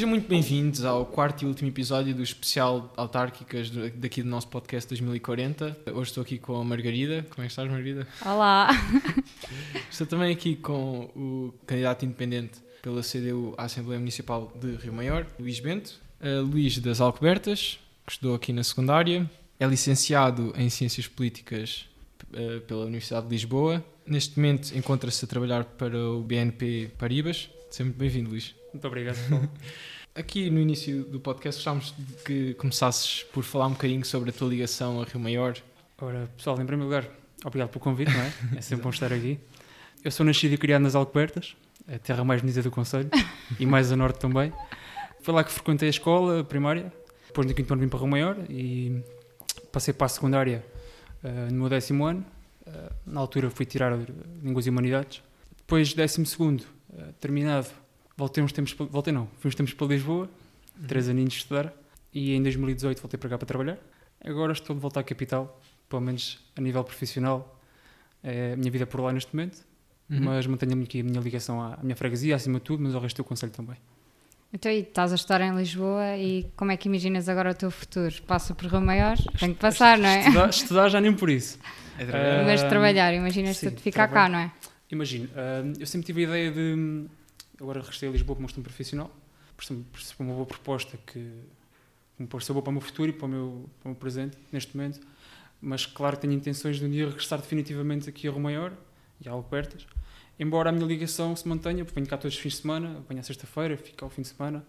Sejam muito bem-vindos ao quarto e último episódio do especial Autárquicas daqui do nosso podcast 2040. Hoje estou aqui com a Margarida. Como é que estás, Margarida? Olá! Estou também aqui com o candidato independente pela CDU à Assembleia Municipal de Rio Maior, Luís Bento. Uh, Luís das Alcobertas, que estudou aqui na secundária. É licenciado em Ciências Políticas uh, pela Universidade de Lisboa. Neste momento encontra-se a trabalhar para o BNP Paribas. Seja muito bem-vindo, Luís. Muito obrigado. Aqui no início do podcast gostávamos de que começasses por falar um bocadinho sobre a tua ligação a Rio Maior. Ora, pessoal, em primeiro lugar, obrigado pelo convite, não é? É sempre bom estar aqui. Eu sou nascido e criado nas Alcobertas, a terra mais bonita do Conselho, e mais a norte também. Foi lá que frequentei a escola primária, depois no quinto ano vim para Rio Maior e passei para a secundária eh, no meu décimo ano. Eh, na altura fui tirar Línguas e Humanidades. Depois, décimo segundo, eh, terminado, voltei uns tempos, voltei não, fui uns tempos para Lisboa, três aninhos de estudar, e em 2018 voltei para cá para trabalhar. Agora estou de volta à capital, pelo menos a nível profissional, é a minha vida por lá neste momento, Uhum. mas mantenho aqui a minha ligação à à minha freguesia, acima de tudo, mas ao resto do conselho também. Então, e estás a estar em Lisboa e como é que imaginas agora o teu futuro? Passa por Rio Maior? Tem que passar, não é? Estudar, estudar já nem por isso. É Ah, Mas trabalhar, imaginas-te de ficar cá, trabalho. não é? Imagino, ah, eu sempre tive a ideia de. Agora regressei a Lisboa como um profissional, percebo uma boa proposta que me pareceu boa para o meu futuro e para o meu, para o meu presente, neste momento. Mas claro que tenho intenções de um dia regressar definitivamente aqui a Rio Maior e a Alcobertas. Embora a minha ligação se mantenha, porque venho cá todos os fins de semana, venho à sexta-feira, fico ao fim de semana.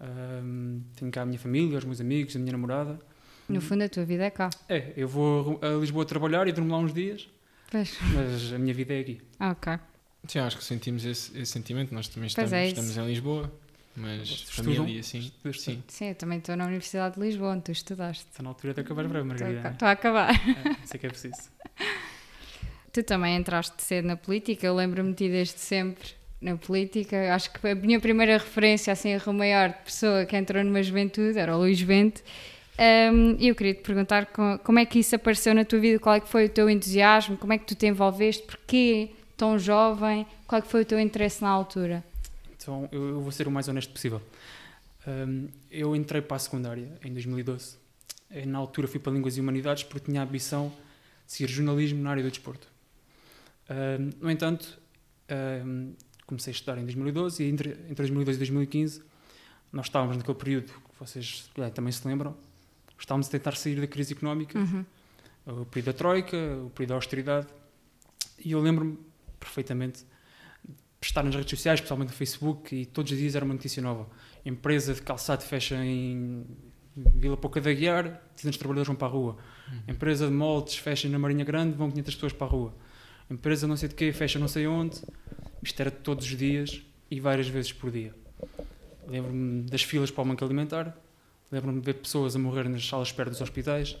Ahm, tenho cá a minha família, os meus amigos, a minha namorada. No fundo, a tua vida é cá. É, eu vou a Lisboa trabalhar e durmo lá uns dias, Pois. mas a minha vida é aqui. Ok. Sim, acho que sentimos esse, esse sentimento. Nós também Pois estamos, é estamos em Lisboa, mas família estudam? e assim. Sim. Sim, eu também estou na Universidade de Lisboa, onde tu estudaste. Está na altura de acabar breve, Margarida. Estou a acabar. É, sei que é preciso. Tu também entraste cedo na política, eu lembro-me de ti desde sempre na política. Acho que a minha primeira referência assim, a Maior de pessoa que entrou numa juventude era o Luís Bento. Um, E eu queria te perguntar co- como é que isso apareceu na tua vida, qual é que foi o teu entusiasmo, como é que tu te envolveste, porquê tão jovem, qual é foi o teu interesse na altura? Então, eu, eu vou ser o mais honesto possível. Hum, eu entrei para a secundária em 2012. Eh, Na altura fui para Línguas e Humanidades porque tinha a ambição de seguir jornalismo na área do desporto. Hum, no entanto, hum, comecei a estudar em 2012 e entre, entre 2012 e 2015 nós estávamos naquele período que vocês calhar, também se lembram, estávamos a tentar sair da crise económica Uhum. o período da Troika, o período da austeridade. E eu lembro-me perfeitamente estar nas redes sociais, especialmente no Facebook, e todos os dias era uma notícia nova. Empresa de calçado fecha em Vila Pouca da Guiar, 200 trabalhadores vão para a rua. Empresa de moldes fecha na Marinha Grande, vão 500 pessoas para a rua. Empresa não sei de quê, fecha não sei onde. Isto era todos os dias e várias vezes por dia. Lembro-me das filas para o banco alimentar, lembro-me de ver pessoas a morrer nas salas de espera dos hospitais,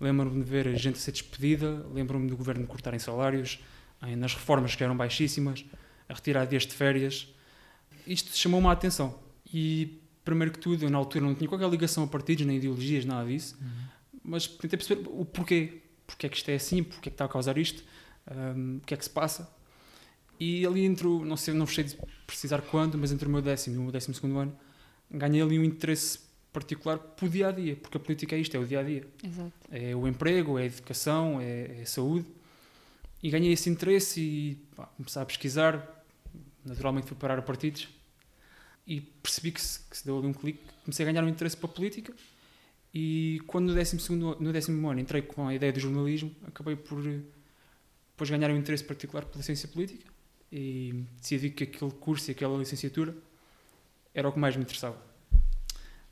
Lembro-me de ver gente a ser despedida, lembro-me do governo cortar em salários, nas reformas que eram baixíssimas, a retirar dias de férias. Isto chamou-me a atenção. E, primeiro que tudo, eu na altura não tinha qualquer ligação a partidos, nem ideologias, nada disso, mas tentei perceber o porquê. Porquê é que isto é assim, porquê é que está a causar isto, hum, o que é que se passa. E ali entre, o- não sei, não sei de precisar quando, mas entre o meu décimo e o meu décimo segundo ano, ganhei ali um interesse particular para o dia a dia, porque a política é isto, é o dia a dia Exato. é o emprego, é a educação, é, é a saúde. E ganhei esse interesse e pá, comecei a pesquisar. Naturalmente fui parar a partidos e percebi que se, que se deu ali um clique. Comecei a ganhar um interesse para a política e quando no décimo, segundo, no décimo ano entrei com a ideia do jornalismo, acabei por depois ganhar um interesse particular pela ciência política e decidi que aquele curso e aquela licenciatura era o que mais me interessava.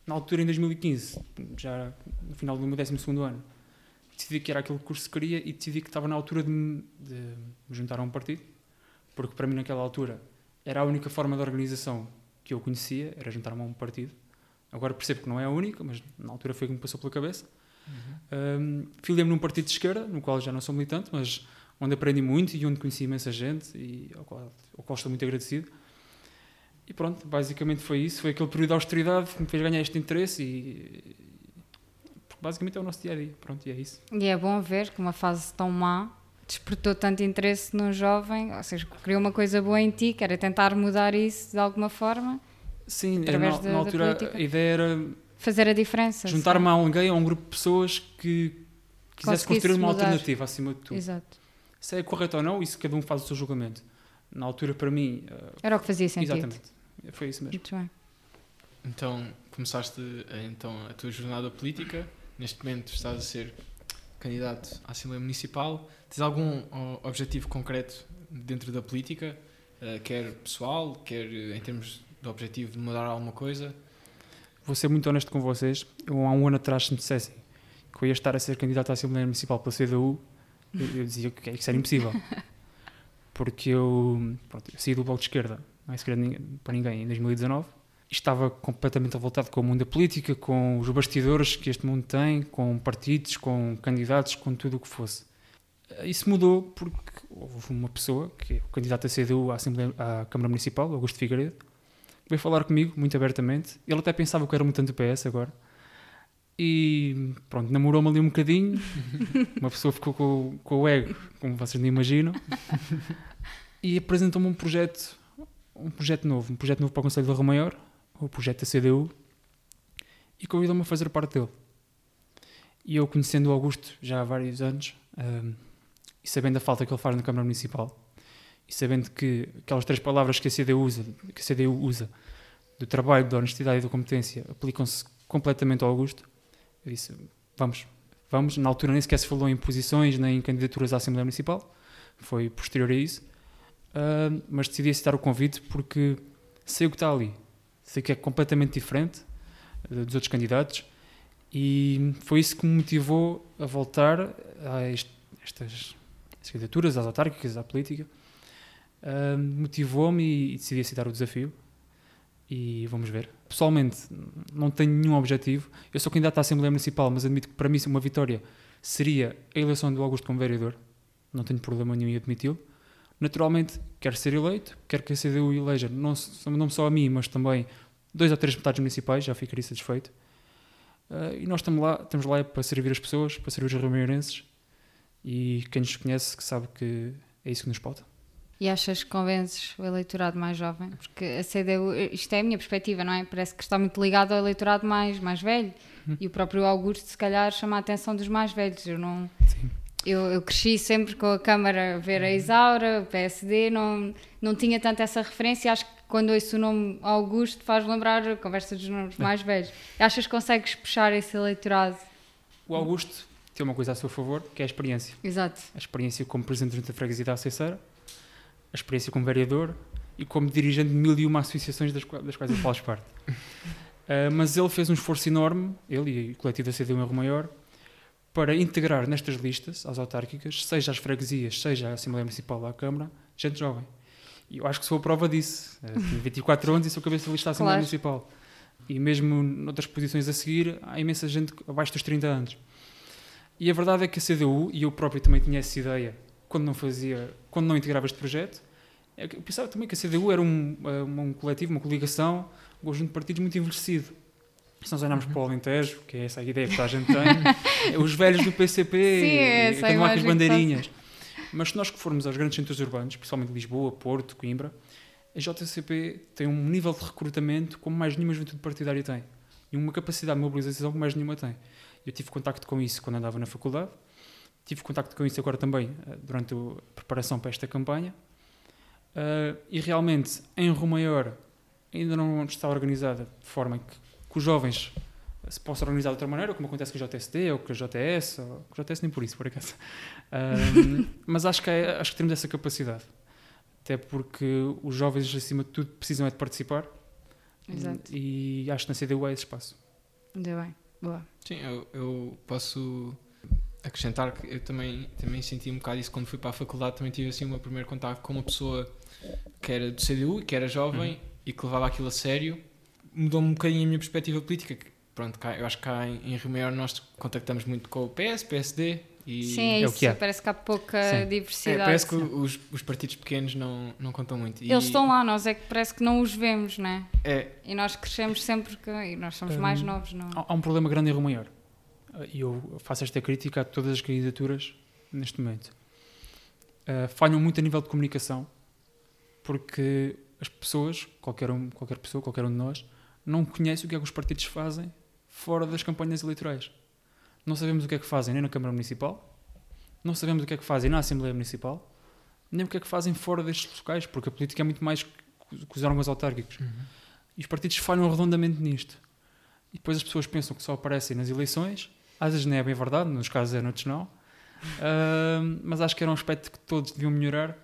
Na altura, em 2015, já no final do meu 12 ano, decidi que era aquele curso que queria e decidi que estava na altura de me, de me juntar a um partido, porque para mim, naquela altura, era a única forma de organização que eu conhecia, era juntar-me a um partido. Agora percebo que não é a única, mas na altura foi o que me passou pela cabeça. Um, Filiei-me num partido de esquerda, no qual já não sou militante, mas onde aprendi muito e onde conheci imensa gente e ao qual, ao qual estou muito agradecido. E pronto, basicamente foi isso. Foi aquele período de austeridade que me fez ganhar este interesse e. Basicamente é o nosso dia a dia. Pronto, e é isso. E é bom ver que uma fase tão má despertou tanto interesse num jovem, ou seja, criou uma coisa boa em ti, que era tentar mudar isso de alguma forma Sim, Através na, da- na altura a ideia era Fazer a diferença. juntar-me a alguém, a um grupo de pessoas que quisesse construir uma mudar. alternativa acima de tudo. Exato. Se é correto ou não, isso cada um faz o seu julgamento. Na altura, para mim, eh, Era o que fazia sentido. exatamente. Foi isso mesmo. Muito bem. Então, começaste eh, então, a tua jornada política. Neste momento estás a ser candidato à Assembleia Municipal. Tens algum objetivo concreto dentro da política? Eh, quer pessoal, quer eh, em termos de objetivo de mudar alguma coisa? Vou ser muito honesto com vocês. Eu, há um ano atrás, se me dissessem que eu ia estar a ser candidato à Assembleia Municipal pela CDU, eu, eu dizia que isso era impossível. Porque eu, pronto, eu saí do Bloco de Esquerda, não é segredo para ninguém, em 2019. Estava completamente revoltado com o mundo da política, com os bastidores que este mundo tem, com partidos, com candidatos, com tudo o que fosse. Eh, Isso mudou porque houve uma pessoa, que é o candidato da CDU à, Assembleia, à Câmara Municipal, Augusto Figueiredo, que veio falar comigo muito abertamente. Ele até pensava que eu era muito do PS agora. E pronto, namorou-me ali um bocadinho. Uma pessoa ficou com, com o ego, como vocês nem imaginam. E apresentou-me um projeto, um projeto novo, um projeto novo para o Conselho de Rio Maior, o projeto da CDU, e convidou-me a fazer parte dele. E eu, conhecendo o Augusto já há vários anos, ahm, e sabendo a falta que ele faz na Câmara Municipal, e sabendo que aquelas três palavras que a CDU usa, que a CDU usa do trabalho, da honestidade e da competência aplicam-se completamente ao Augusto, eu disse, vamos, vamos. Na altura nem sequer se falou em posições nem em candidaturas à Assembleia Municipal, foi posterior a isso, Ah, mas decidi aceitar o convite porque sei o que está ali, sei que é completamente diferente eh, dos outros candidatos e foi isso que me motivou a voltar a est- estas, candidaturas, às autárquicas, à política. Ah, Motivou-me e, e decidi aceitar o desafio e vamos ver. Pessoalmente, não tenho nenhum objetivo. Eu sou candidato à Assembleia Municipal, mas admito que para mim uma vitória seria a eleição do Augusto como vereador. Não tenho problema nenhum em admiti-lo. Naturalmente, quero ser eleito, quero que a CDU eleja não, não só a mim, mas também dois ou três deputados municipais, já ficaria satisfeito. Ah, e nós estamos lá, estamos lá para servir as pessoas, para servir os remeirenses e quem nos conhece que sabe que é isso que nos falta. E achas que convences o eleitorado mais jovem? Porque a CDU, isto é a minha perspectiva, não é? Parece que está muito ligado ao eleitorado mais, mais velho. Hum. E o próprio Augusto, se calhar, chama a atenção dos mais velhos. Eu não. Sim. Eu, eu cresci sempre com a Câmara a ver a Isaura, o PSD, não, não tinha tanto essa referência. Acho que quando ouço o nome Augusto faz lembrar a conversa dos nomes mais velhos. Achas que consegues puxar esse eleitorado? O Augusto tem uma coisa a seu favor, que é a experiência. Exato. A experiência como presidente da Junta de Freguesia da Aceiceira, a experiência como vereador e como dirigente de mil e uma associações das, das quais eu faço parte. Ah, mas ele fez um esforço enorme, ele e o coletivo da CDU em Rio Maior, para integrar nestas listas, às autárquicas, seja às freguesias, seja à Assembleia Municipal ou à Câmara, gente jovem. E eu acho que sou a prova disso. Ah, tenho 24 anos e sou cabeça de lista da Assembleia Claro. Municipal. E mesmo noutras posições a seguir, há imensa gente abaixo dos 30 anos. E a verdade é que a CDU, e eu próprio também tinha essa ideia quando não fazia, quando não integrava este projeto, é eu pensava também que a CDU era um, eh, um coletivo, uma coligação, um conjunto de partidos muito envelhecido. Se nós olharmos para o Alentejo, que é essa a ideia que toda a gente tem, os velhos do PCP, Sim, é essa andam as que bandeirinhas. Mas se nós que formos aos grandes centros urbanos, principalmente Lisboa, Porto, Coimbra, a JCP tem um nível de recrutamento como mais nenhuma juventude partidária tem. E uma capacidade de mobilização como mais nenhuma tem. Eu tive contacto com isso quando andava na faculdade, tive contacto com isso agora também eh, durante a preparação para esta campanha. Eh, e realmente, em Rio Maior, ainda não está organizada de forma que, que os jovens se possam organizar de outra maneira, como acontece com a JSD ou com a JS, ou com a JS nem por isso, por acaso. Ahm, mas acho que, é- acho que temos essa capacidade. Até porque os jovens, acima de tudo, precisam é de participar. Exato. E acho que na CDU há esse espaço. Ainda bem. Boa. Sim, eu, eu posso acrescentar que eu também, também senti um bocado isso quando fui para a faculdade. Também tive assim o meu primeiro contato com uma pessoa que era do CDU, que era jovem e que levava aquilo a sério. Mudou-me um bocadinho a minha perspectiva política. que, Pronto, cá, eu acho que cá em, em Rio Maior nós contactamos muito com o PS, PSD e Sim, é é o isso. que é. Parece que há pouca Sim. É, diversidade. parece que os, os partidos pequenos não, não contam muito. E Eles estão lá, nós é que parece que não os vemos, não é? É, E nós crescemos sempre que. E nós somos Hum, mais novos, não? Há, há um problema grande em Rio Maior. E eu faço esta crítica a todas as candidaturas neste momento. Uh, falham muito a nível de comunicação, porque as pessoas, qualquer, um, qualquer pessoa, qualquer um de nós, não conhece o que é que os partidos fazem fora das campanhas eleitorais. Não sabemos o que é que fazem nem na Câmara Municipal, não sabemos o que é que fazem na Assembleia Municipal, nem o que é que fazem fora destes locais, porque a política é muito mais que os órgãos autárquicos. Uhum. E os partidos falham redondamente nisto. E depois as pessoas pensam que só aparecem nas eleições, às vezes não é bem verdade, nos casos é, noutros não. Ahm, mas acho que era um aspecto que todos deviam melhorar,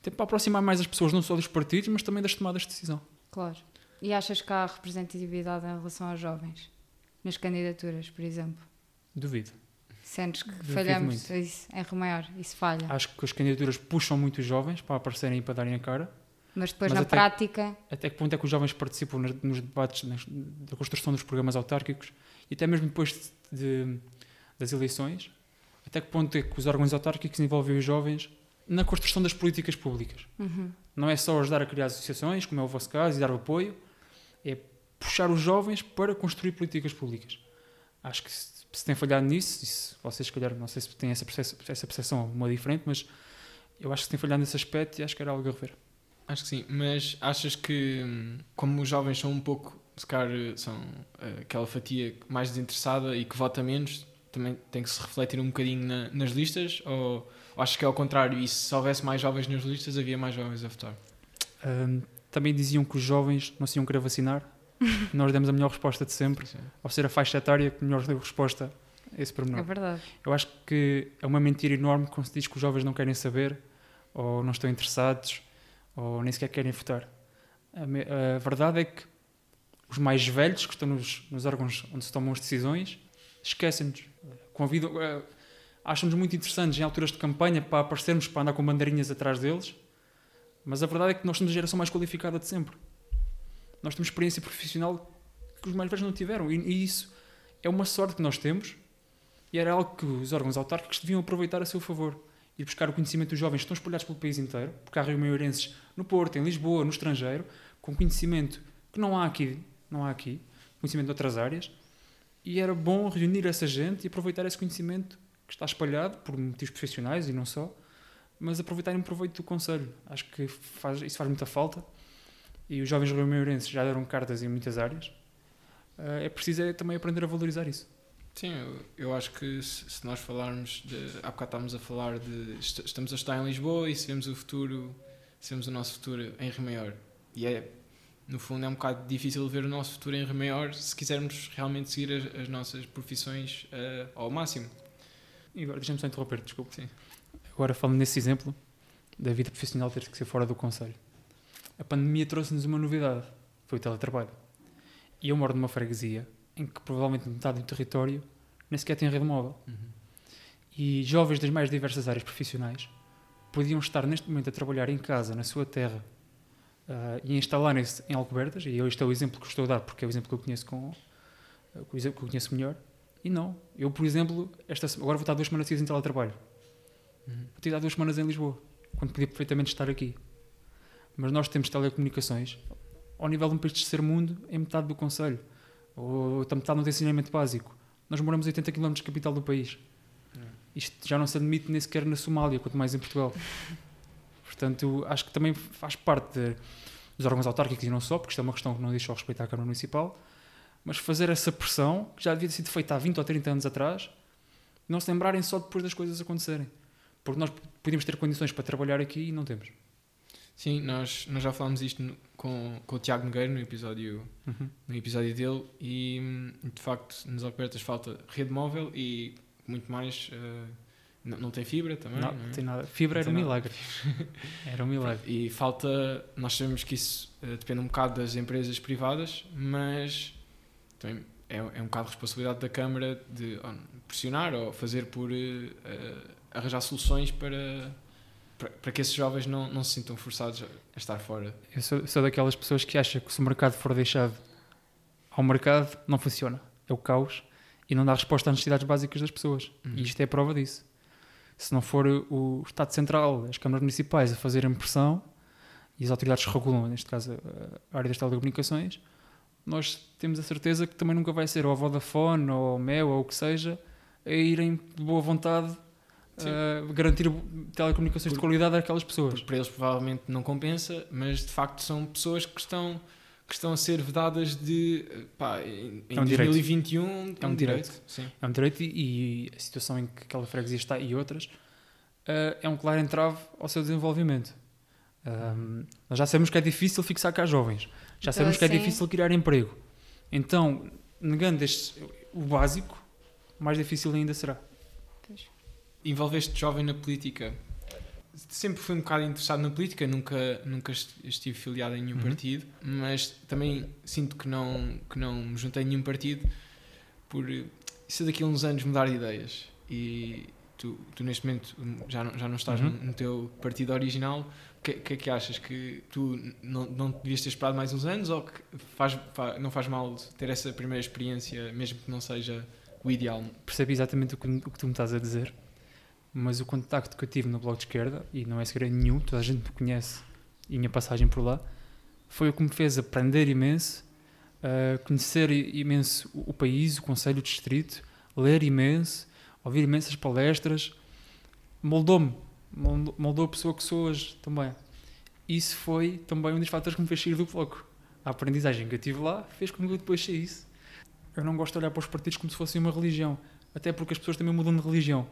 até para aproximar mais as pessoas, não só dos partidos, mas também das tomadas de decisão. Claro. E achas que há representatividade em relação aos jovens? Nas candidaturas, por exemplo? Duvido. Sentes que Duvido falhamos muito. isso, em Remaior? Isso falha. Acho que as candidaturas puxam muito os jovens para aparecerem e para darem a cara. Mas depois mas na até- prática, Até que ponto é que os jovens participam nos debates nas- da construção dos programas autárquicos e até mesmo depois de- das eleições? Até que ponto é que os órgãos autárquicos envolvem os jovens na construção das políticas públicas? uhum, Não é só ajudar a criar associações, como é o vosso caso, e dar apoio, é puxar os jovens para construir políticas públicas. Acho que se, se tem falhado nisso, e se vocês, se calhar, não sei se têm essa percepção, essa percepção uma diferente, mas eu acho que se tem falhado nesse aspecto e acho que era algo a rever. Acho que sim, mas achas que, hum, como os jovens são um pouco, se calhar, são eh, aquela fatia mais desinteressada e que vota menos, também tem que se refletir um bocadinho na- nas listas? Ou, ou achas que é ao contrário? E se houvesse mais jovens nas listas, havia mais jovens a votar? Ahm, também diziam que os jovens não se iam querer vacinar. Nós demos a melhor resposta de sempre. Sim. Ao ser a faixa etária, que melhor deu resposta a esse pormenor. é verdade. Eu acho que é uma mentira enorme quando se diz que os jovens não querem saber, ou não estão interessados, ou nem sequer querem votar. A, me- a verdade é que os mais velhos, que estão nos, nos órgãos onde se tomam as decisões, esquecem-nos. Convidam, eh, Acham-nos muito interessantes em alturas de campanha para aparecermos, para andar com bandeirinhas atrás deles, mas a verdade é que nós somos a geração mais qualificada de sempre. Nós temos experiência profissional que os mais velhos não tiveram, e, e isso é uma sorte que nós temos, e era algo que os órgãos autárquicos deviam aproveitar a seu favor. Ir buscar o conhecimento dos jovens que estão espalhados pelo país inteiro, porque há rio-maiorenses no Porto, em Lisboa, no estrangeiro, com conhecimento que não há aqui, não há aqui, conhecimento de outras áreas, e era bom reunir essa gente e aproveitar esse conhecimento que está espalhado por motivos profissionais e não só, mas aproveitarem proveito do Conselho. Acho que faz, isso faz muita falta, e os jovens rio-maiorenses já deram cartas em muitas áreas. Eh, É preciso é também aprender a valorizar isso. Sim, eu, eu acho que se, se nós falarmos de. Há bocado estávamos a falar de. est- Estamos a estar em Lisboa e se vemos o futuro, se vemos o nosso futuro em Rio Maior. E é, no fundo, é um bocado difícil ver o nosso futuro em Rio Maior se quisermos realmente seguir as, as nossas profissões eh, ao máximo. E agora, deixa-me só interromper, desculpe. Sim. Agora, falando nesse exemplo da vida profissional ter que ser fora do Conselho. A pandemia trouxe-nos uma novidade, foi o teletrabalho. E eu moro numa freguesia em que provavelmente metade do território nem sequer tem rede móvel. E jovens das mais diversas áreas profissionais podiam estar neste momento a trabalhar em casa, na sua terra, ah, e instalarem-se em Alcobertas, e este é o exemplo que estou a dar, porque é o exemplo que eu conheço, com, o exemplo que eu conheço melhor, e não. Eu, por exemplo, esta, agora vou estar duas semanas seguidas em teletrabalho. Uhum. Vou ter duas semanas em Lisboa, quando podia perfeitamente estar aqui. Mas nós temos telecomunicações ao nível de um país de terceiro mundo em metade do Conselho, ou a metade não tem saneamento básico. Nós moramos a 80 km de capital do país. Uhum. Isto já não se admite nem sequer na Somália, quanto mais em Portugal. Portanto, acho que também faz parte de- dos órgãos autárquicos e não só, porque isto é uma questão que não diz só respeito à Câmara Municipal, mas fazer essa pressão, que já devia ter sido feita há 20 ou 30 anos atrás, não se lembrarem só depois das coisas acontecerem. Porque nós podíamos ter condições para trabalhar aqui e não temos. Sim, nós, nós já falámos isto no- com, com o Tiago Nogueira no episódio, no episódio dele e hum, de facto nos Alcobertas falta rede móvel e muito mais eh, não, não tem fibra também não, não é? tem nada. Fibra Não era um nada. milagre. Era um milagre. e falta nós sabemos que isso eh, depende um bocado das empresas privadas mas também é, é um bocado de responsabilidade da Câmara de pressionar ou fazer por eh, arranjar soluções para, para para que esses jovens não, não se sintam forçados a estar fora Eu sou, sou daquelas pessoas que acham que se o mercado for deixado ao mercado, não funciona. É o caos e não dá resposta às necessidades básicas das pessoas. Uhum. E isto é a prova disso. Se não for o Estado Central, as câmaras municipais a fazerem pressão e as autoridades regulam, neste caso a área das telecomunicações, nós temos a certeza que também nunca vai ser ou a Vodafone ou a Mel ou o que seja a irem de boa vontade. Uh, garantir telecomunicações de qualidade àquelas pessoas. Para eles provavelmente não compensa, mas de facto são pessoas que estão, que estão a ser vedadas de. Pá, em É um direito. 2021 É um direito. Sim. É um direito e, e a situação em que aquela freguesia está e outras uh, é um claro entrave ao seu desenvolvimento. Um, nós já sabemos que é difícil fixar cá jovens, já Então, sabemos que é difícil criar emprego. Então, negando este, o básico, mais difícil ainda será. Envolveste jovem na política. Sempre fui um bocado interessado na política, nunca, nunca est- estive filiado em nenhum Uhum. partido, mas também sinto que não, que não me juntei a nenhum partido por eh, isso daqui a uns anos mudar de ideias. E tu, tu neste momento já não, já não estás Uhum. no, no teu partido original. O que, que é que achas? Que tu não, não devias ter esperado mais uns anos ou que faz, fa- não faz mal ter essa primeira experiência, mesmo que não seja o ideal? Percebo exatamente o que, o que tu me estás a dizer, mas o contacto que eu tive no Bloco de Esquerda, e não é segredo nenhum, toda a gente me conhece e minha passagem por lá, foi o que me fez aprender imenso, uh, conhecer imenso o país, o Conselho, o Distrito, ler imenso, ouvir imensas palestras, moldou-me, moldou, moldou a pessoa que sou hoje também. Isso foi também um dos fatores que me fez sair do Bloco. A aprendizagem que eu tive lá fez com que eu depois saísse. Eu não gosto de olhar para os partidos como se fossem uma religião, até porque as pessoas também mudam de religião.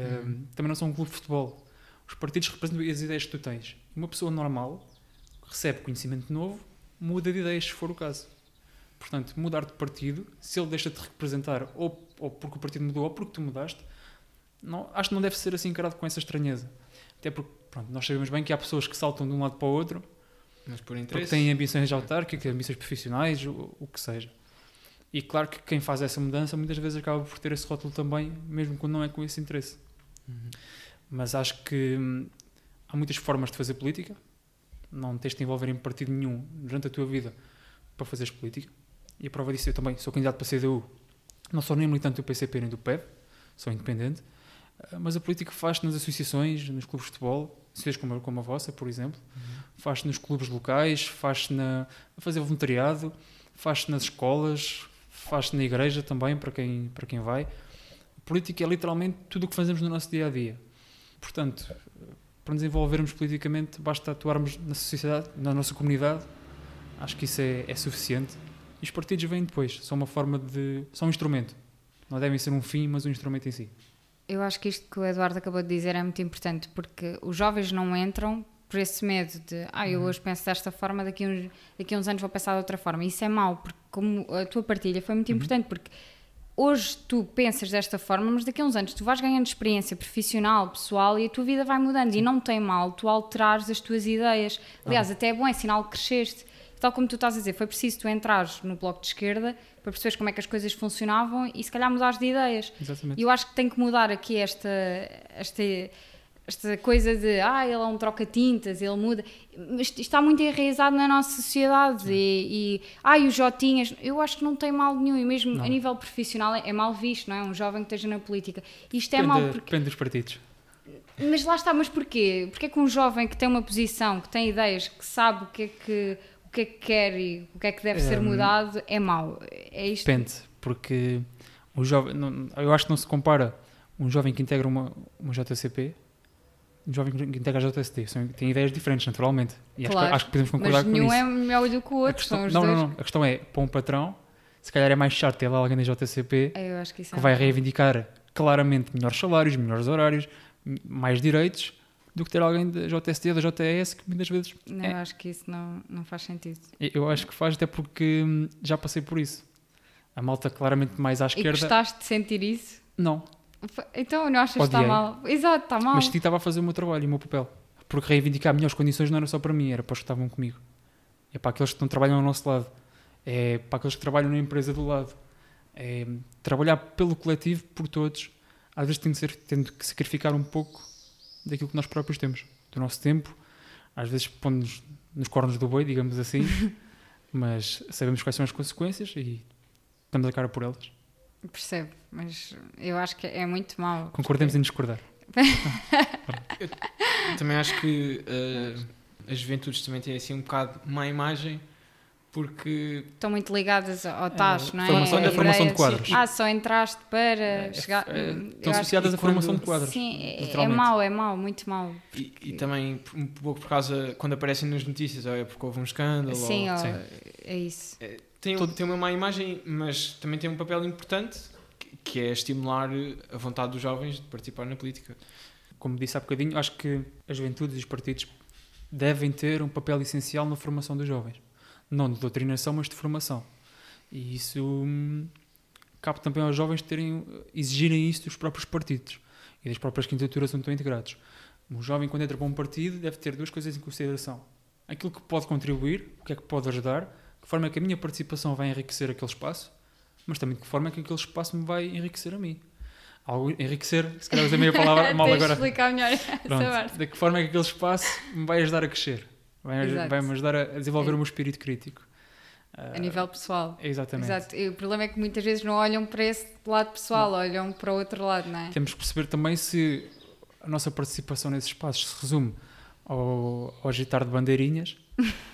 Uhum. Também não são um clube de futebol. Os partidos representam as ideias que tu tens. Uma pessoa normal recebe conhecimento novo, muda de ideias se for o caso. Portanto, mudar de partido, se ele deixa de representar, ou, ou porque o partido mudou, ou porque tu mudaste, não, acho que não deve ser assim encarado com essa estranheza. Até porque pronto, nós sabemos bem que há pessoas que saltam de um lado para o outro Mas por porque têm ambições autárquicas, ambições profissionais, o, o que seja. E claro que quem faz essa mudança muitas vezes acaba por ter esse rótulo também, mesmo quando não é com esse interesse. Uhum. Mas acho que hum, há muitas formas de fazer política. Não tens de te envolver em partido nenhum durante a tua vida para fazeres política. E a prova disso, eu também sou candidato para a CDU. Não sou nem militante do PCP nem do PEV, sou independente. Ah, Mas a política faz-se nas associações, nos clubes de futebol, associações como, como a vossa, por exemplo. Faz-se nos clubes locais, faz-se na, a fazer voluntariado, faz-se nas escolas, faz-se na igreja também, para quem, para quem vai. Política é literalmente tudo o que fazemos no nosso dia a dia. Portanto, para nos envolvermos politicamente, basta atuarmos na sociedade, na nossa comunidade. Acho que isso é, é suficiente. E os partidos vêm depois, são uma forma de. são um instrumento. Não devem ser um fim, mas um instrumento em si. Eu acho que isto que o Eduardo acabou de dizer é muito importante porque os jovens não entram por esse medo de ah, eu hoje penso desta forma, daqui a, uns, daqui uns anos vou pensar de outra forma. Isso é mau, porque como a tua partilha foi muito importante, porque hoje tu pensas desta forma, mas daqui a uns anos tu vais ganhando experiência profissional, pessoal e a tua vida vai mudando. E não tem mal tu alterares as tuas ideias. Aliás, até é bom, é sinal que cresceste. Tal como tu estás a dizer, foi preciso tu entrares no bloco de esquerda para perceberes como é que as coisas funcionavam e se calhar mudares de ideias. Exatamente. E eu acho que tem que mudar aqui esta, esta, esta coisa de ah, ele é um troca-tintas, ele muda. Mas isto está muito enraizado na nossa sociedade. E, e ah, e os Jotinhas, eu acho que não tem mal nenhum. E mesmo Não. a nível profissional é, é mal visto, não é? Um jovem que esteja na política. Isto é depende, mau porque. depende dos partidos. Mas lá está, mas porquê? Porquê que um jovem que tem uma posição, que tem ideias, que sabe o que é que, o que, é que quer e o que é que deve ser Hum. mudado, é mau? É isto? Depende, porque o jovem, não- eu acho que não se compara um jovem que integra uma, uma JCP jovem que integra a JSD. São, têm ideias diferentes, naturalmente. E acho, Claro. que, acho que podemos concordar Mas com nenhum isso. é melhor do que o outro, questão- não, dois. não, não. A questão é, para um patrão, se calhar é mais chato ter lá alguém da JCP acho que que é vai reivindicar claramente melhores salários, melhores horários, mais direitos, do que ter alguém da JSD ou da JS que muitas vezes Não, É. eu acho que isso não, não faz sentido. eu acho que faz até porque hum, já passei por isso. A malta claramente mais à E esquerda. gostaste de sentir isso? Não, Então não achas que está mal? Exato, está mal. mas que estava a fazer o meu trabalho e o meu papel. Porque reivindicar melhores condições não era só para mim, era para os que estavam comigo. É para aqueles que não trabalham ao nosso lado. É para aqueles que trabalham na empresa do lado. É trabalhar pelo coletivo, por todos. Às vezes tem ser, tendo que sacrificar um pouco daquilo que nós próprios temos. Do nosso tempo. Às vezes pondo-nos nos cornos do boi, digamos assim. mas sabemos quais são as consequências e damos a cara por elas. Percebo, mas eu acho que é muito mau. Concordemos em discordar. Também acho que eh, as juventudes também têm assim um bocado má imagem porque Estão muito ligadas ao tacho, não é? formação- A é formação de ideia quadros. Ah, só entraste para É, chegar. é, eu estão associadas à formação de quadros. Sim, é, é mau, é mau, muito mau. e, e também um pouco por causa quando aparecem nas notícias, ou é porque houve um escândalo. Sim, ou- sim. é isso. Tem, tem uma má imagem, mas também tem um papel importante que- é estimular a vontade dos jovens de participar na política. Como disse há bocadinho, acho que as juventudes e os partidos devem ter um papel essencial na formação dos jovens. Não de doutrinação, mas de formação. E isso hum, cabe também aos jovens terem, exigirem isso dos próprios partidos e das próprias candidaturas onde estão integrados. Um jovem, quando entra para um partido, deve ter duas coisas em consideração. Aquilo que pode contribuir, o que é que pode ajudar, que forma é que a minha participação vai enriquecer aquele espaço, mas também de que forma é que aquele espaço me vai enriquecer a mim. Algo, enriquecer, se calhar usei a meia palavra mal agora. explicar melhor essa Pronto, parte. de que forma é que aquele espaço me vai ajudar a crescer? Vai-. Vai-me ajudar a desenvolver É. o meu espírito crítico. A nível pessoal. Exatamente. Exato. E o problema é que muitas vezes não olham para esse lado pessoal, olham para o outro lado, não é? Temos que perceber também se a nossa participação nesses espaços se resume ao, ao agitar de bandeirinhas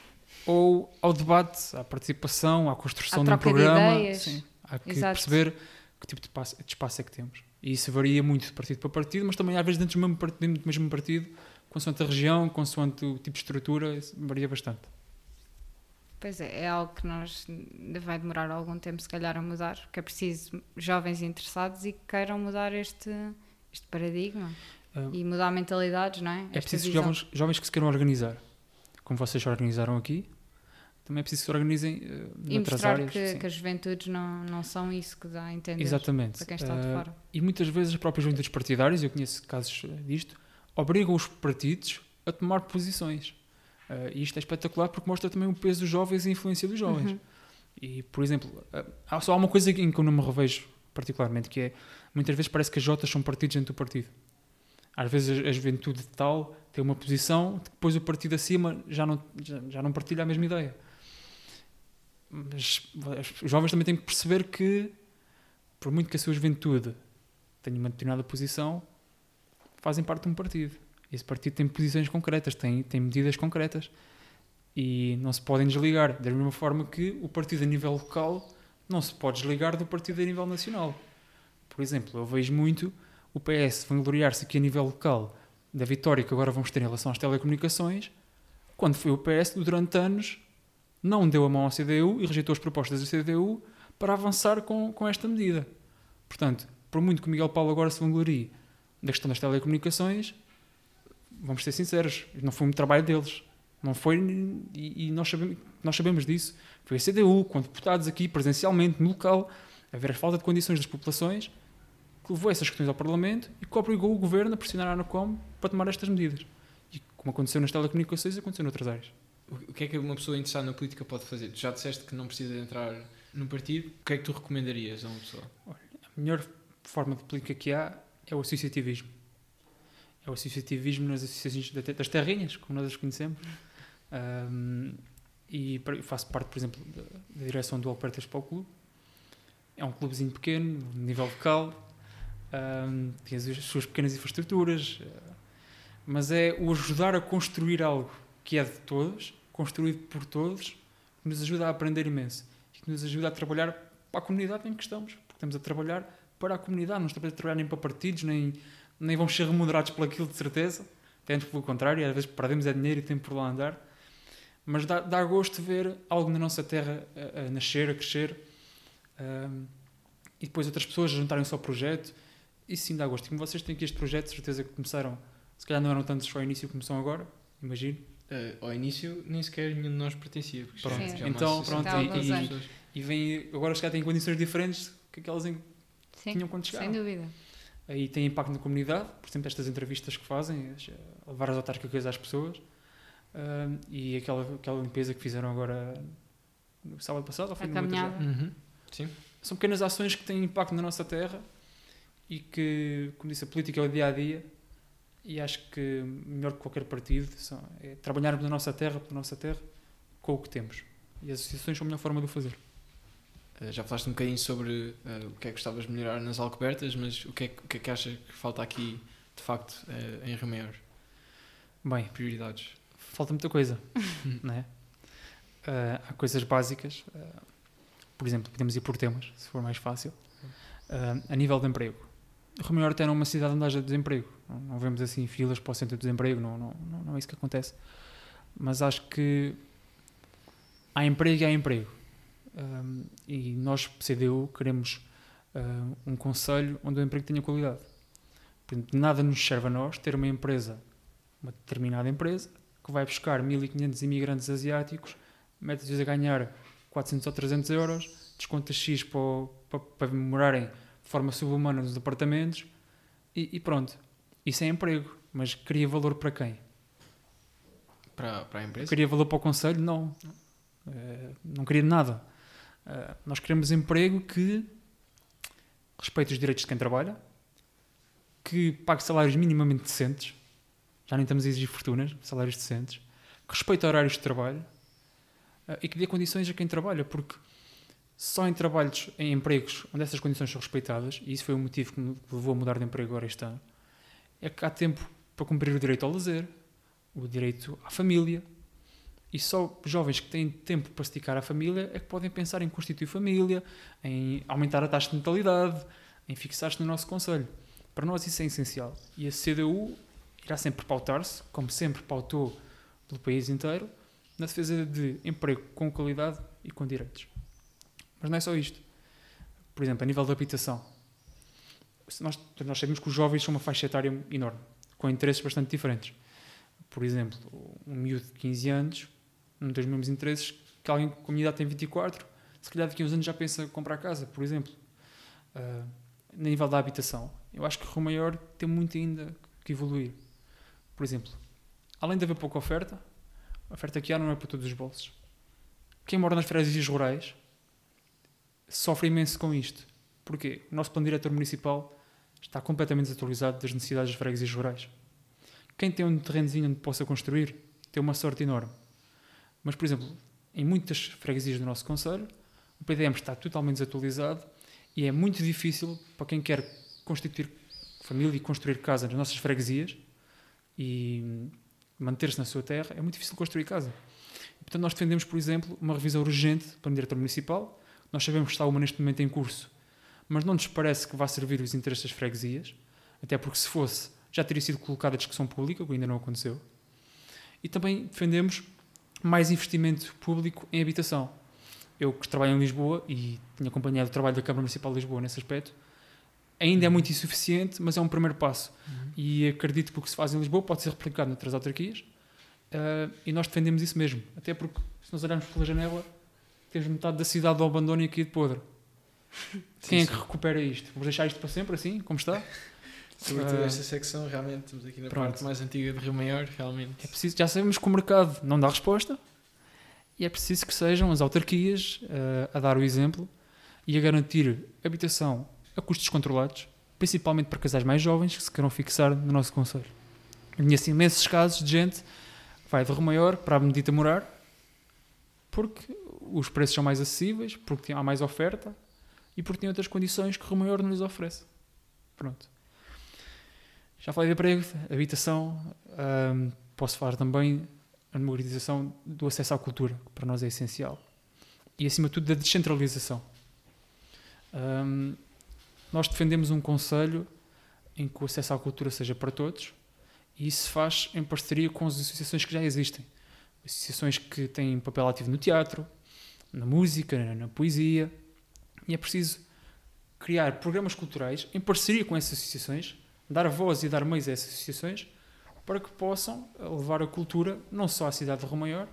ou ao debate, à participação, à construção À de um de programa. ideias. Sim, há que Exato. perceber que tipo de espaço, de espaço é que temos. E isso varia muito de partido para partido, mas também às vezes dentro do mesmo partido, dentro do mesmo partido consoante a região, consoante o tipo de estrutura, varia bastante. Pois é, é algo que nós vai demorar algum tempo, se calhar, a mudar, porque é preciso jovens interessados e que queiram mudar este, este paradigma Ah, e mudar mentalidades, não é? É Esta preciso jovens, jovens que se queiram organizar, como vocês se organizaram aqui. Também é preciso que se organizem eh, E mostrar áreas. que, que as juventudes não, não são isso que dá a entender Exatamente. para quem está de Eh, fora. E muitas vezes as próprias juventudes partidárias, eu conheço casos eh, disto, obrigam os partidos a tomar posições. Eh, e isto é espetacular porque mostra também o peso dos jovens e a influência dos jovens. Uhum. E, por exemplo, há só há uma coisa em que eu não me revejo particularmente, que é, muitas vezes parece que as Jotas são partidos dentro do partido. Às vezes a, a juventude tal tem uma posição, depois o partido acima já não, já, já não partilha a mesma ideia. Mas os jovens também têm que perceber que, por muito que a sua juventude tenha uma determinada posição, fazem parte de um partido. Esse partido tem posições concretas, tem, tem medidas concretas e não se podem desligar. Da mesma forma que o partido a nível local não se pode desligar do partido a nível nacional. Por exemplo, eu vejo muito o PS vangloriar-se aqui a nível local da vitória que agora vamos ter em relação às telecomunicações, quando foi o PS durante anos não deu a mão ao CDU e rejeitou as propostas do CDU para avançar com, com esta medida. Portanto, por muito que Miguel Paulo agora se vanglorie da questão das telecomunicações, vamos ser sinceros, não foi um trabalho deles. Não foi, e, e nós, sabemos, nós sabemos disso. Foi a CDU, com deputados aqui presencialmente, no local, a ver a falta de condições das populações, que levou essas questões ao Parlamento e que obrigou o governo a pressionar a ANACOM para tomar estas medidas. E como aconteceu nas telecomunicações, aconteceu noutras áreas. O que é que uma pessoa interessada na política pode fazer? Tu já disseste que não precisa entrar num partido. O que é que tu recomendarias a uma pessoa? A melhor forma de política que há é o associativismo. É o associativismo nas associações da- das terrinhas, como nós as conhecemos. Um, e faço parte, por exemplo, da, da direção do Alpertas para o Clube. É um clubezinho pequeno, nível local, um, tem as suas pequenas infraestruturas, uh, mas é o ajudar a construir algo que é de todos, construído por todos, que nos ajuda a aprender imenso e que nos ajuda a trabalhar para a comunidade em que estamos, porque estamos a trabalhar para a comunidade, não estamos a trabalhar nem para partidos, nem, nem vamos ser remunerados por aquilo de certeza, antes pelo contrário, às vezes perdemos é dinheiro e tempo por lá andar, mas dá, dá gosto ver algo na nossa terra a, a nascer, a crescer, um, e depois outras pessoas juntarem-se ao projeto, isso sim dá gosto. E como vocês têm aqui este projeto, de certeza que começaram, se calhar não eram tantos só ao início como são agora, imagino, Eh, ao início, nem sequer nenhum de nós pertencia. porque Pronto. Sim. é uma Então, pronto, de e- e- pessoas. e vem, agora se calhar têm condições diferentes que aquelas em que Sim, tinham quando chegaram. sem dúvida. aí tem impacto na comunidade, por exemplo, estas entrevistas que fazem, a levar as autárquicas às pessoas, ahm, e aquela, aquela limpeza que fizeram agora no sábado passado, ou foi A no outro já? caminhada. Uhum. Sim. São pequenas ações que têm impacto na nossa terra e que, como disse, a política é o dia a dia e acho que melhor que qualquer partido é trabalharmos na nossa terra, pela nossa terra, com o que temos. E as associações são a melhor forma de o fazer. Eh, já falaste um bocadinho sobre eh, o que é que gostavas de melhorar nas Alcobertas, mas o que é, que- que, é que achas que falta aqui, de facto, eh, em Rio Maior? Bem, Prioridades. falta muita coisa, não é? Uh, há coisas básicas, uh, por exemplo, podemos ir por temas, se for mais fácil. Uh, a nível de emprego, maior até numa cidade onde haja desemprego. Não, não vemos assim filas para o centro de desemprego, não, não, não é isso que acontece. Mas acho que há emprego e há emprego. Um, e nós, CDU, queremos uh, um conselho onde o emprego tenha qualidade. Portanto, nada nos serve a nós ter uma empresa, uma determinada empresa, que vai buscar 1.500 imigrantes asiáticos, mete-os a ganhar 400 ou 300 euros, desconta X para, para, para morarem de forma subhumana nos apartamentos e, e, pronto. Isso é emprego, mas cria valor para quem? Para, para a empresa? Cria valor para o Conselho? Não. Uh, não queria nada. Uh, nós queremos emprego que respeite os direitos de quem trabalha, que pague salários minimamente decentes, já nem estamos a exigir fortunas, salários decentes, que respeite horários de trabalho uh, e que dê condições a quem trabalha, porque só em trabalhos, em empregos onde essas condições são respeitadas, e isso foi o motivo que me levou a mudar de emprego agora este ano, é que há tempo para cumprir o direito ao lazer, o direito à família, e só jovens que têm tempo para esticar a família é que podem pensar em constituir família, em aumentar a taxa de natalidade, em fixar-se no nosso Conselho. Para nós isso é essencial. E a CDU irá sempre pautar-se, como sempre pautou pelo país inteiro, na defesa de emprego com qualidade e com direitos. Mas não é só isto. Por exemplo, a nível da habitação. Nós, nós sabemos que os jovens são uma faixa etária enorme, com interesses bastante diferentes. Por exemplo, um miúdo de 15 anos não tem os mesmos interesses que alguém com a minha idade tem 24, se calhar daqui a uns anos já pensa comprar casa, por exemplo. Uh, no nível da habitação, eu acho que Rio Maior tem muito ainda que evoluir. Por exemplo, além de haver pouca oferta, a oferta que há não é para todos os bolsos. Quem mora nas freguesias rurais sofre imenso com isto. Porquê? O nosso plano diretor municipal está completamente desatualizado das necessidades das freguesias rurais. Quem tem um terrenozinho onde possa construir tem uma sorte enorme. Mas, por exemplo, em muitas freguesias do nosso Conselho, o PDM está totalmente desatualizado e é muito difícil para quem quer constituir família e construir casa nas nossas freguesias e manter-se na sua terra, é muito difícil construir casa. Portanto, nós defendemos, por exemplo, uma revisão urgente para o diretor municipal. Nós sabemos que está uma neste momento em curso, mas não nos parece que vá servir os interesses das freguesias, até porque se fosse, já teria sido colocada a discussão pública, o que ainda não aconteceu. E também defendemos mais investimento público em habitação. Eu que trabalho em Lisboa e tenho acompanhado o trabalho da Câmara Municipal de Lisboa nesse aspecto, ainda é uhum. muito insuficiente, mas é um primeiro passo. Uhum. E acredito que o que se faz em Lisboa pode ser replicado noutras autarquias uh, e nós defendemos isso mesmo. Até porque, se nós olharmos pela janela, temos metade da cidade do abandono e aqui de podre. Quem sim, é que recupera isto? Vamos deixar isto para sempre assim, como está? Sobretudo uh, esta secção, realmente, estamos aqui na pronto. parte mais antiga de Rio Maior, realmente. É preciso, já sabemos que o mercado não dá resposta e é preciso que sejam as autarquias uh, a dar o exemplo e a garantir habitação a custos controlados, principalmente para casais mais jovens que se queiram fixar no nosso Conselho. Conheço imensos casos de gente que vai de Rio Maior para a Medita morar porque os preços são mais acessíveis, porque há mais oferta e porque tem outras condições que o Maior não lhes oferece. Pronto. Já falei de emprego, habitação, posso falar também a democratização do acesso à cultura, que para nós é essencial. E, acima de tudo, da descentralização. Nós defendemos um conselho em que o acesso à cultura seja para todos e isso se faz em parceria com as associações que já existem. Associações que têm papel ativo no teatro, na música, na, poesia. E é preciso criar programas culturais em parceria com essas associações dar voz e dar meios a essas associações para que possam levar a cultura não só à cidade de Romaior,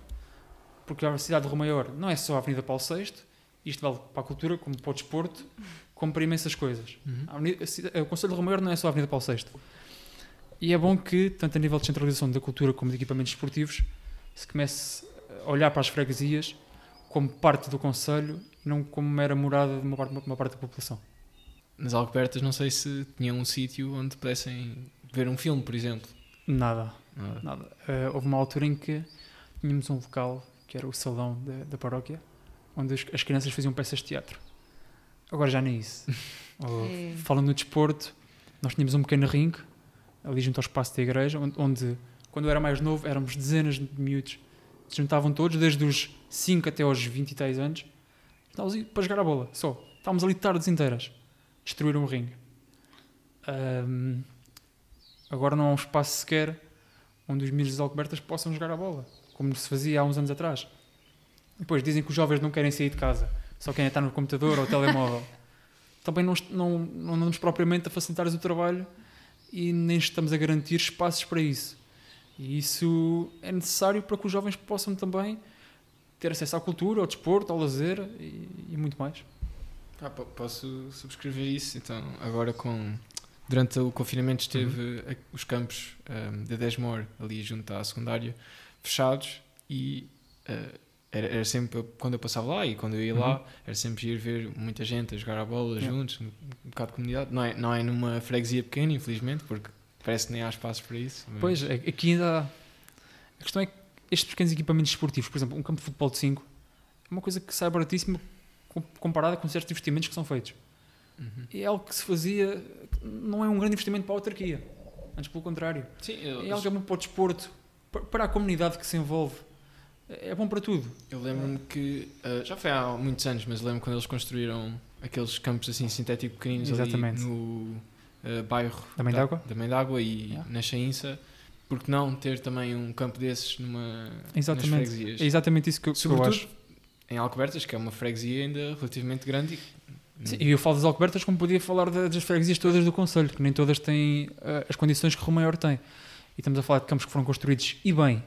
porque a cidade de Romaior não é só a Avenida Paulo VI, isto vale para a cultura, como para o desporto, como para imensas coisas. Uhum. Avenida, o Conselho de Romaior não é só a Avenida Paulo VI. E é bom que, tanto a nível de centralização da cultura como de equipamentos esportivos, se comece a olhar para as freguesias como parte do Conselho e não como mera morada de uma parte, uma parte da população nas Alcobertas não sei se tinham um sítio onde pudessem ver um filme, por exemplo. Nada. Nada. Nada. Uh, houve uma altura em que tínhamos um local, que era o salão da, da paróquia, onde as, as, crianças faziam peças de teatro. Agora já nem isso. é. Falando no desporto, nós tínhamos um pequeno ringue, ali junto ao espaço da igreja, onde, onde, quando eu era mais novo, éramos dezenas de miúdos Se juntavam todos, desde os 5 até aos 20 e tais anos, estávamos ali para jogar a bola, só. Estávamos ali tardes inteiras. Destruíram o ringue. Ahm, agora não há um espaço sequer onde os miúdos das Alcobertas possam jogar a bola, como se fazia há uns anos atrás. Depois dizem que os jovens não querem sair de casa, só querem estar no computador ou telemóvel. Também não, não, não andamos propriamente a facilitar o trabalho e nem estamos a garantir espaços para isso. E isso é necessário para que os jovens possam também ter acesso à cultura, ao desporto, ao lazer e, e muito mais. Ah, po- posso subscrever isso. Então, agora com. Durante o confinamento esteve a- os campos um, da Desmore, ali junto à secundária, fechados e uh, era, era sempre quando eu passava lá e quando eu ia lá, era sempre ir ver muita gente a jogar a bola Yeah. juntos, um, um bocado de comunidade. Não é, não é numa freguesia pequena, infelizmente, porque parece que nem há espaço para isso. mas- Pois, é- aqui ainda há... A questão é que estes pequenos equipamentos esportivos, por exemplo, um campo de futebol de 5, é uma coisa que sai baratíssima com- comparada com certos investimentos que são feitos. Uhum. É algo que se fazia, não é um grande investimento para a autarquia. Antes, pelo contrário. Sim, É eu, algo que é bom para o desporto, pa- para a comunidade que se envolve. É bom para tudo. eu lembro-me que uh, já foi há muitos anos, mas lembro quando eles construíram aqueles campos assim sintéticos pequeninos Exatamente. ali no uh, bairro Da Mãe d'Água? da Mãe d'Água e Yeah. na Chainça, porque não ter também um campo desses numa Exatamente. É exatamente isso que eu, que eu Sobretudo acho. em Alcobertas, que é uma freguesia ainda relativamente grande. e- Sim, E eu falo das Alcobertas como podia falar da- das freguesias todas do Conselho, que nem todas têm ah, as condições que o Maior tem. E estamos a falar de campos que foram construídos e bem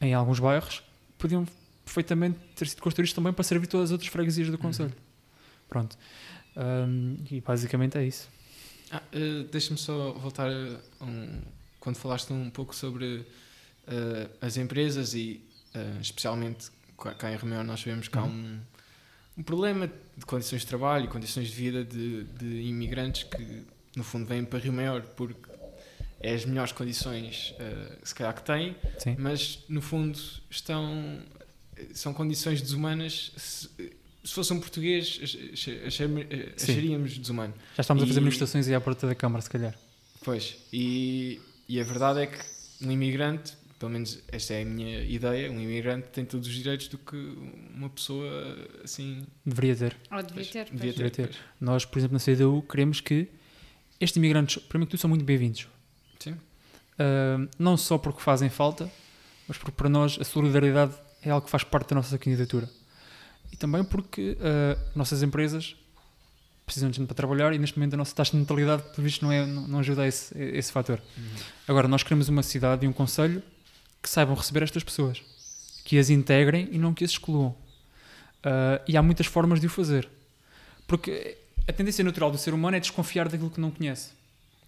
em alguns bairros, podiam perfeitamente ter sido construídos também para servir todas as outras freguesias do Conselho. Pronto. Ahm, e basicamente é isso. Ah, eh, Deixa-me só voltar um, quando falaste um pouco sobre eh, as empresas e eh, especialmente cá em Romeu nós sabemos que há um, um problema de condições de trabalho e condições de vida de, de imigrantes que no fundo vêm para Rio Maior porque é as melhores condições eh, se calhar que têm Sim. mas no fundo estão são condições desumanas se, se fosse um português achar- acharíamos desumano Já estamos a fazer E- manifestações aí à porta da Câmara, se calhar. Pois, e, e a verdade é que um imigrante, pelo menos esta é a minha ideia, um imigrante tem todos os direitos do que uma pessoa assim Deveria ter. Ou devia pois, ter. devia ter. Devia ter. Nós, por exemplo, na CDU, queremos que estes imigrantes, primeiro que tudo, são muito bem-vindos. Sim. Uh, não só porque fazem falta, mas porque para nós a solidariedade é algo que faz parte da nossa candidatura. E também porque uh, nossas empresas precisam de gente para trabalhar e neste momento a nossa taxa de natalidade, por visto, não, é, não, não ajuda a esse, a esse fator. Agora, nós queremos uma cidade e um conselho que saibam receber estas pessoas, que as integrem e não que as excluam. Uh, e há muitas formas de o fazer. Porque a tendência natural do ser humano é desconfiar daquilo que não conhece.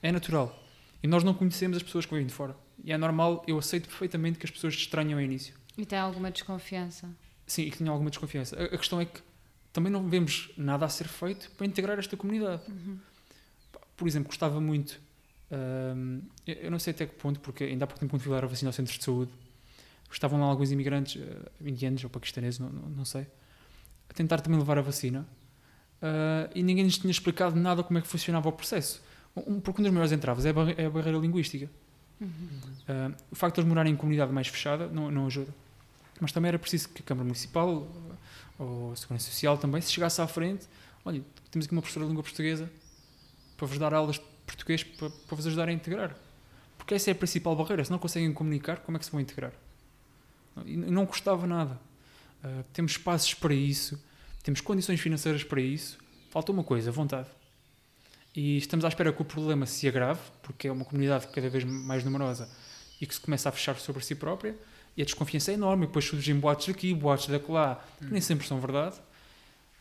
É natural. E nós não conhecemos as pessoas que vêm de fora. E é normal, eu aceito perfeitamente que as pessoas te estranham ao início. E tem alguma desconfiança. Sim, e que tenham alguma desconfiança. A, a questão é que também não vemos nada a ser feito para integrar esta comunidade. Pá, Por exemplo, gostava muito, hum, eu não sei até que ponto, porque ainda há pouco tempo quando fui dar a vacina ao centro de saúde, estavam lá alguns imigrantes, eh, indianos ou paquistaneses, não, não, não sei, a tentar também levar a vacina ah, e ninguém lhes tinha explicado nada como é que funcionava o processo. Um, porque um dos maiores entraves é a, barre- é a barreira linguística. Ah, o facto de eles morarem em comunidade mais fechada não, não ajuda. Mas também era preciso que a Câmara Municipal ou a Segurança Social também se chegasse à frente. Olha, temos aqui uma professora de língua portuguesa para vos dar aulas de português para, para vos ajudar a integrar. Porque essa é a principal barreira. Se não conseguem comunicar, como é que se vão integrar? E não custava nada. Ah, temos espaços para isso, temos condições financeiras para isso. Falta uma coisa, vontade. E estamos à espera que o problema se agrave, porque é uma comunidade cada vez mais numerosa e que se começa a fechar sobre si própria, e a desconfiança é enorme, e depois surgem boatos daqui, boatos daquela, que nem sempre são verdade,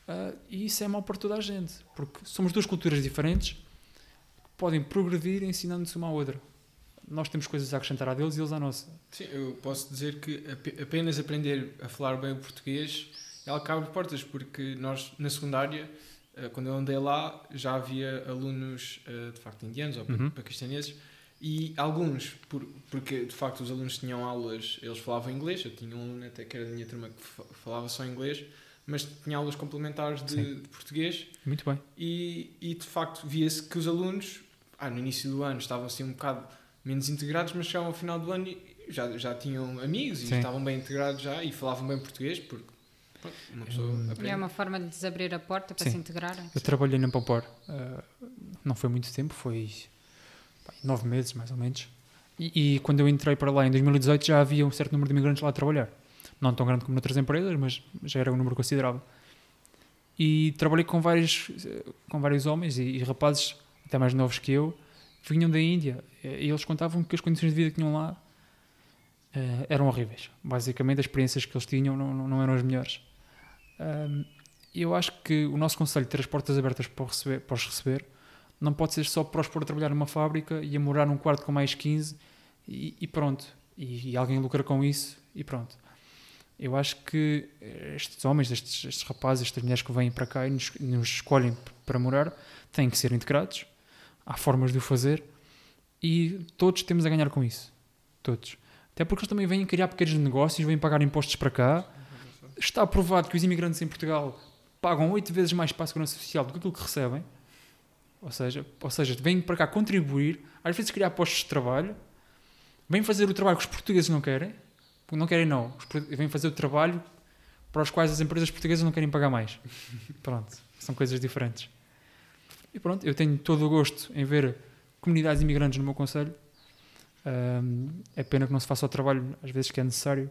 Ah, e isso é mau para toda a gente, porque somos duas culturas diferentes que podem progredir ensinando-se uma à outra. Nós temos coisas a acrescentar a deles e eles à nossa. Sim, eu posso dizer que ape- apenas aprender a falar bem o português é que abre portas, porque nós na secundária, eh, quando eu andei lá, já havia alunos eh, de facto indianos ou Uhum. paquistaneses e alguns, por, porque de facto os alunos tinham aulas, eles falavam inglês, eu tinha um aluno até que era da minha turma que fa- falava só inglês, mas tinha aulas complementares de, de português Muito bem. e, e de facto via-se que os alunos, ah, no início do ano, estavam assim um bocado menos integrados, mas chegavam ao final do ano e já, já tinham amigos e Sim. estavam bem integrados já e falavam bem português, porque pronto, uma pessoa Hum. aprende. E é uma forma de lhes abrir a porta para Sim. se integrarem. Eu trabalhei na Pampor, uh, não foi muito tempo, foi nove meses mais ou menos. E, e quando eu entrei para lá em 2018 já havia um certo número de imigrantes lá a trabalhar. Não tão grande como noutras empresas, mas já era um número considerável. E trabalhei com vários, com vários homens e, e rapazes, até mais novos que eu, que vinham da Índia. E eles contavam que as condições de vida que tinham lá eh, eram horríveis. Basicamente, as experiências que eles tinham não, não, eram as melhores. Ahm, eu acho que o nosso conselho de ter as portas abertas para, receber, para os receber não pode ser só para os pôr a trabalhar numa fábrica e a morar num quarto com mais 15 e, e pronto. E, e alguém lucra com isso e pronto. Eu acho que estes homens, estes, estes rapazes, estas mulheres que vêm para cá e nos, nos escolhem para morar têm que ser integrados. Há formas de o fazer e todos temos a ganhar com isso. Todos. Até porque eles também vêm criar pequenos negócios, vêm pagar impostos para cá. Está provado que os imigrantes em Portugal pagam oito vezes mais para a segurança social do que aquilo que recebem. Ou seja, ou seja, vêm para cá contribuir, às vezes criar postos de trabalho, vêm fazer o trabalho que os portugueses não querem. Não querem, não. Vêm fazer o trabalho para os quais as empresas portuguesas não querem pagar mais. Pronto, são coisas diferentes. E pronto, eu tenho todo o gosto em ver comunidades imigrantes no meu conselho. Ahm, é pena que não se faça o trabalho, às vezes, que é necessário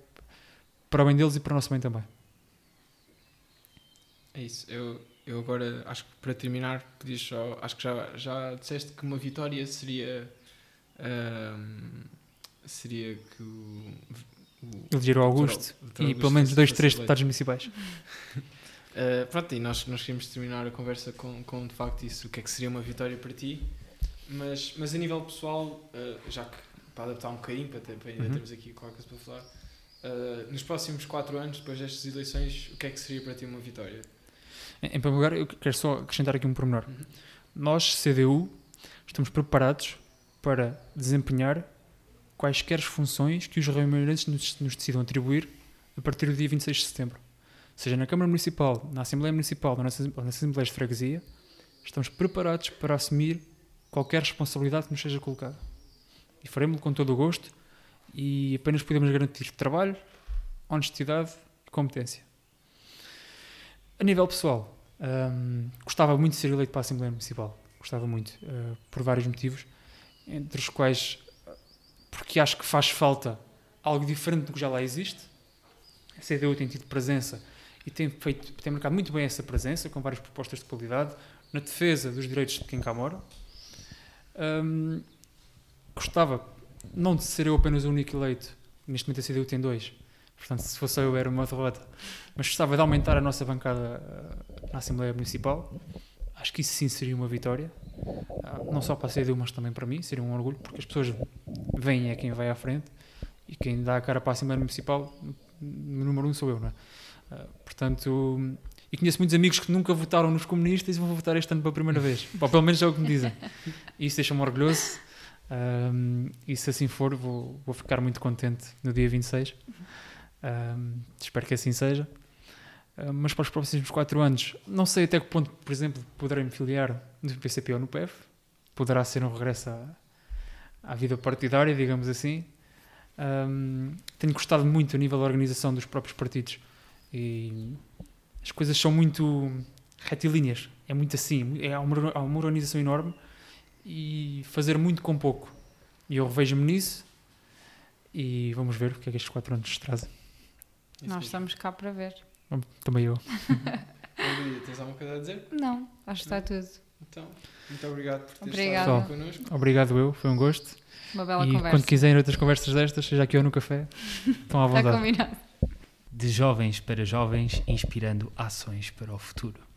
para o bem deles e para o nosso bem também. É isso. Eu, eu agora, acho que para terminar, podias só. Acho que já, já disseste que uma vitória seria. ahm, seria que o. o Eleger o Augusto o Dr. e Augusto pelo menos dois, três eleito. deputados municipais. Uh, pronto, e nós, nós queríamos terminar a conversa com, com de facto isso, o que é que seria uma vitória para ti, mas, mas a nível pessoal, uh, já que para adaptar um bocadinho, para, ter, para ainda Uhum. termos aqui qualquer coisa para falar, uh, nos próximos 4 anos, depois destas eleições, o que é que seria para ti uma vitória? Em, primeiro lugar, eu quero só acrescentar aqui um pormenor. Nós, CDU, estamos preparados para desempenhar quaisquer funções que os reuniões nos, nos decidam atribuir a partir do dia 26 de setembro. Seja na Câmara Municipal, na Assembleia Municipal ou nas Assembleias de Freguesia, estamos preparados para assumir qualquer responsabilidade que nos seja colocada. E faremos-lo com todo o gosto e apenas podemos garantir trabalho, honestidade e competência. A nível pessoal, hum, gostava muito de ser eleito para a Assembleia Municipal. Gostava muito, eh, por vários motivos, entre os quais, porque acho que faz falta algo diferente do que já lá existe. A CDU tem tido presença e tem, feito, tem marcado muito bem essa presença, com várias propostas de qualidade, na defesa dos direitos de quem cá mora. Hum, gostava, não de ser eu apenas o único eleito, neste momento a CDU tem dois, portanto, se fosse eu era uma derrota, mas gostava de aumentar a nossa bancada eh, na Assembleia Municipal. Acho que isso sim seria uma vitória, Ah, não só para a CDU, mas também para mim, seria um orgulho, porque as pessoas veem é quem vai à frente e quem dá a cara para a Assembleia Municipal, no número um sou eu, não é? Ah, portanto, e conheço muitos amigos que nunca votaram nos comunistas e vão votar este ano pela primeira vez, ou pelo menos é o que me dizem. E isso deixa-me orgulhoso. Um, e se assim for, vou, vou ficar muito contente no dia 26. Um, espero que assim seja. Um, mas para os próximos 4 anos, não sei até que ponto, por exemplo, poderei me filiar no PCP ou no PEF. Poderá ser um regresso à, à vida partidária, digamos assim. Um, tenho gostado muito a nível da organização dos próprios partidos e as coisas são muito retilíneas. É muito assim, é, uma, há uma organização enorme e fazer muito com pouco. E eu revejo-me nisso e vamos ver o que é que estes 4 anos nos trazem. Nós estamos cá para ver. Também eu. Olivia, tens alguma coisa a dizer? Não, acho que está tudo. Então, muito obrigado por teres Obrigada. estado aqui connosco. Obrigado eu, foi um gosto. Uma bela e conversa. quando quiserem outras conversas destas, seja aqui ou no café, estão à Está vontade. combinado. De jovens para jovens, inspirando ações para o futuro.